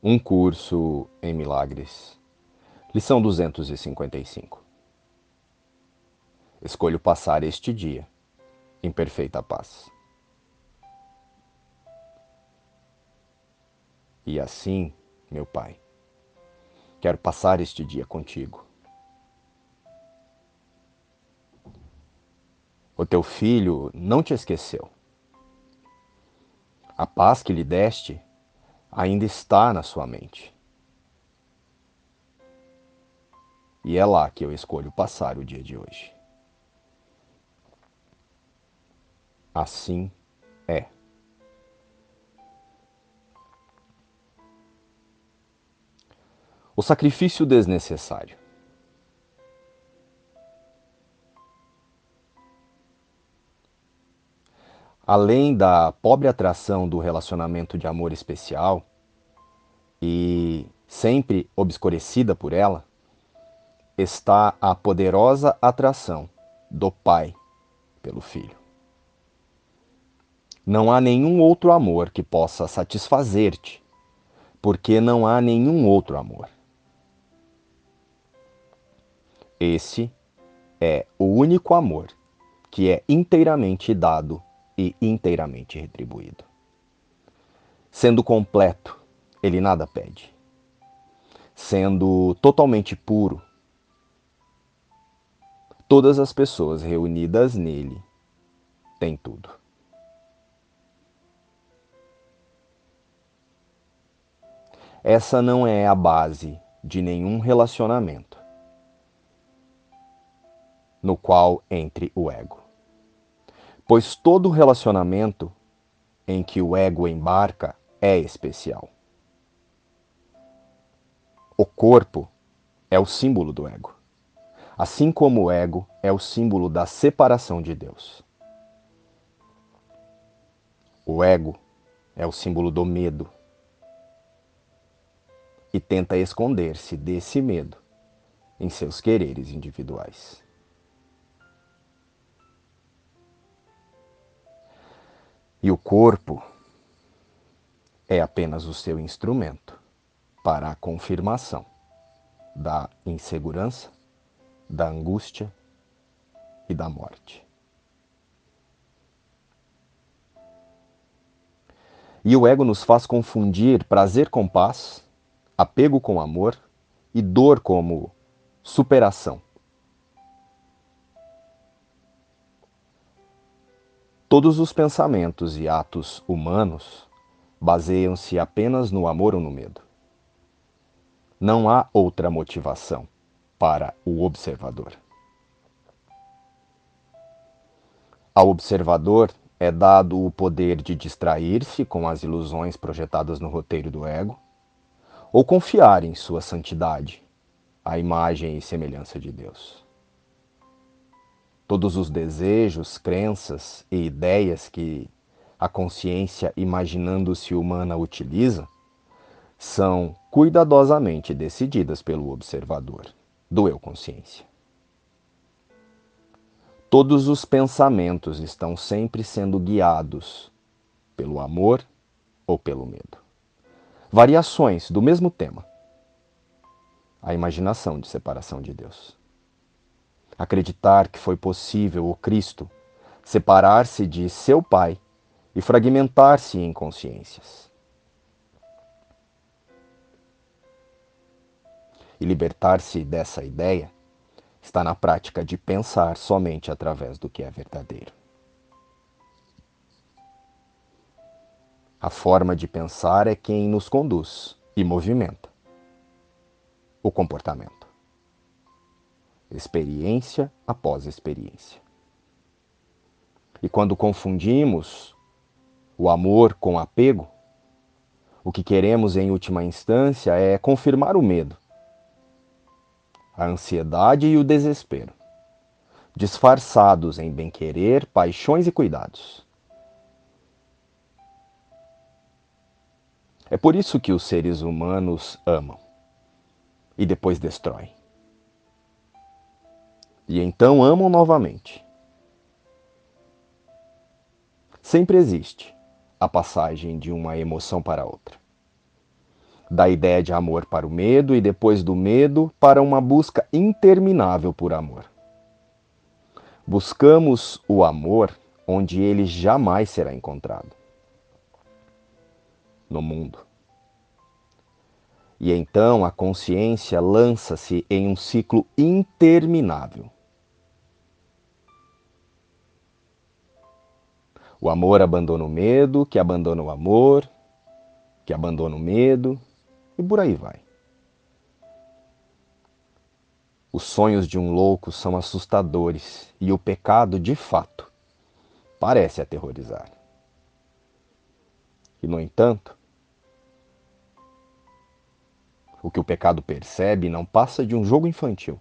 Um curso em milagres. Lição 255. Escolho passar este dia em perfeita paz. E assim, meu Pai, quero passar este dia contigo. O teu filho não te esqueceu. A paz que lhe deste ainda está na sua mente. E é lá que eu escolho passar o dia de hoje. Assim é. O sacrifício desnecessário. além da pobre atração do relacionamento de amor especial e sempre obscurecida por ela, está a poderosa atração do Pai pelo Filho. Não há nenhum outro amor que possa satisfazer-te, porque não há nenhum outro amor. Esse é o único amor que é inteiramente dado e inteiramente retribuído. Sendo completo, ele nada pede. Sendo totalmente puro, todas as pessoas reunidas nele têm tudo. Essa não é a base de nenhum relacionamento no qual entre o ego pois todo relacionamento em que o ego embarca é especial. O corpo é o símbolo do ego, assim como o ego é o símbolo da separação de Deus. O ego é o símbolo do medo e tenta esconder-se desse medo em seus quereres individuais. E o corpo é apenas o seu instrumento para a confirmação da insegurança, da angústia e da morte. E o ego nos faz confundir prazer com paz, apego com amor e dor como superação. Todos os pensamentos e atos humanos baseiam-se apenas no amor ou no medo. Não há outra motivação para o observador. Ao observador é dado o poder de distrair-se com as ilusões projetadas no roteiro do ego, ou confiar em sua santidade, a imagem e semelhança de Deus. Todos os desejos, crenças e ideias que a consciência imaginando-se humana utiliza são cuidadosamente decididas pelo observador do eu consciência. Todos os pensamentos estão sempre sendo guiados pelo amor ou pelo medo. Variações do mesmo tema. A imaginação de separação de Deus acreditar que foi possível o Cristo separar-se de seu Pai e fragmentar-se em consciências. E libertar-se dessa ideia está na prática de pensar somente através do que é verdadeiro. A forma de pensar é quem nos conduz e movimenta o comportamento experiência após experiência. E quando confundimos o amor com apego, o que queremos em última instância é confirmar o medo, a ansiedade e o desespero, disfarçados em bem-querer, paixões e cuidados. É por isso que os seres humanos amam e depois destroem e então amam novamente. Sempre existe a passagem de uma emoção para outra. Da ideia de amor para o medo e depois do medo para uma busca interminável por amor. Buscamos o amor onde ele jamais será encontrado no mundo. E então a consciência lança-se em um ciclo interminável. O amor abandona o medo, que abandona o amor, que abandona o medo, e por aí vai. Os sonhos de um louco são assustadores e o pecado, de fato, parece aterrorizar. E, no entanto, o que o pecado percebe não passa de um jogo infantil.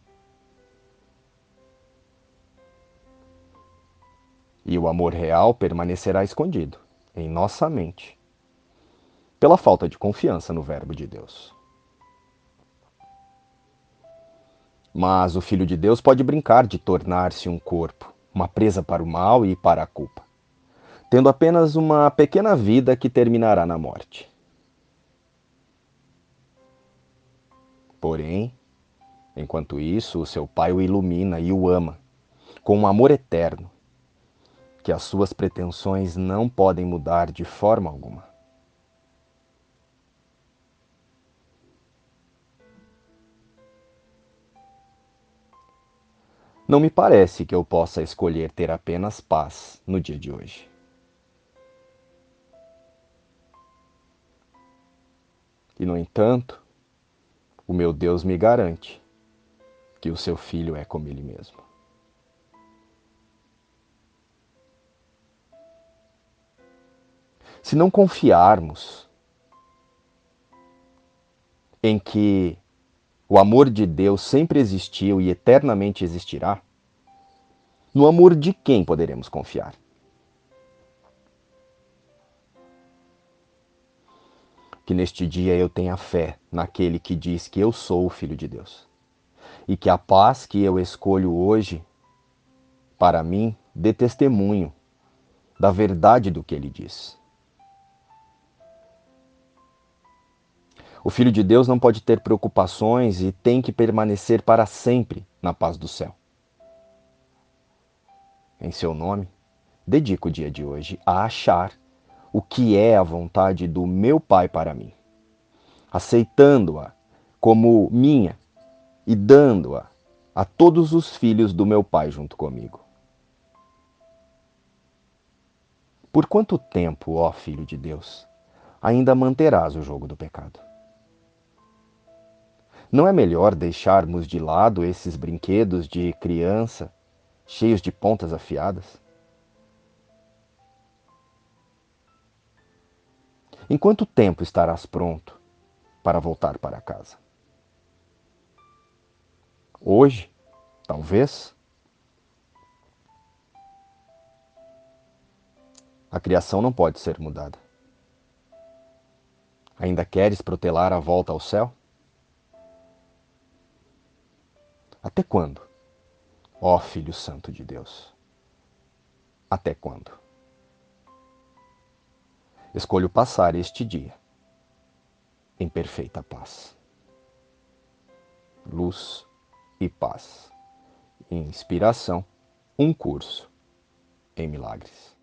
E o amor real permanecerá escondido em nossa mente, pela falta de confiança no Verbo de Deus. Mas o Filho de Deus pode brincar de tornar-se um corpo, uma presa para o mal e para a culpa, tendo apenas uma pequena vida que terminará na morte. Porém, enquanto isso, o seu pai o ilumina e o ama com um amor eterno, que as suas pretensões não podem mudar de forma alguma. Não me parece que eu possa escolher ter apenas paz no dia de hoje. E, no entanto, o meu Deus me garante que o seu filho é como ele mesmo. Se não confiarmos em que o amor de Deus sempre existiu e eternamente existirá, no amor de quem poderemos confiar? que neste dia eu tenha fé naquele que diz que eu sou o Filho de Deus. E que a paz que eu escolho hoje, para mim, dê testemunho da verdade do que ele diz. O Filho de Deus não pode ter preocupações e tem que permanecer para sempre na paz do céu. Em seu nome, dedico o dia de hoje a achar o que é a vontade do meu Pai para mim, aceitando-a como minha e dando-a a todos os filhos do meu Pai junto comigo. Por quanto tempo, ó Filho de Deus, ainda manterás o jogo do pecado? Não é melhor deixarmos de lado esses brinquedos de criança cheios de pontas afiadas? Em quanto tempo estarás pronto para voltar para casa? Hoje? Talvez? A criação não pode ser mudada. Ainda queres protelar a volta ao céu? Até quando? Ó Filho Santo de Deus. Até quando? Escolho passar este dia em perfeita paz. Luz e paz. Inspiração, um curso em milagres.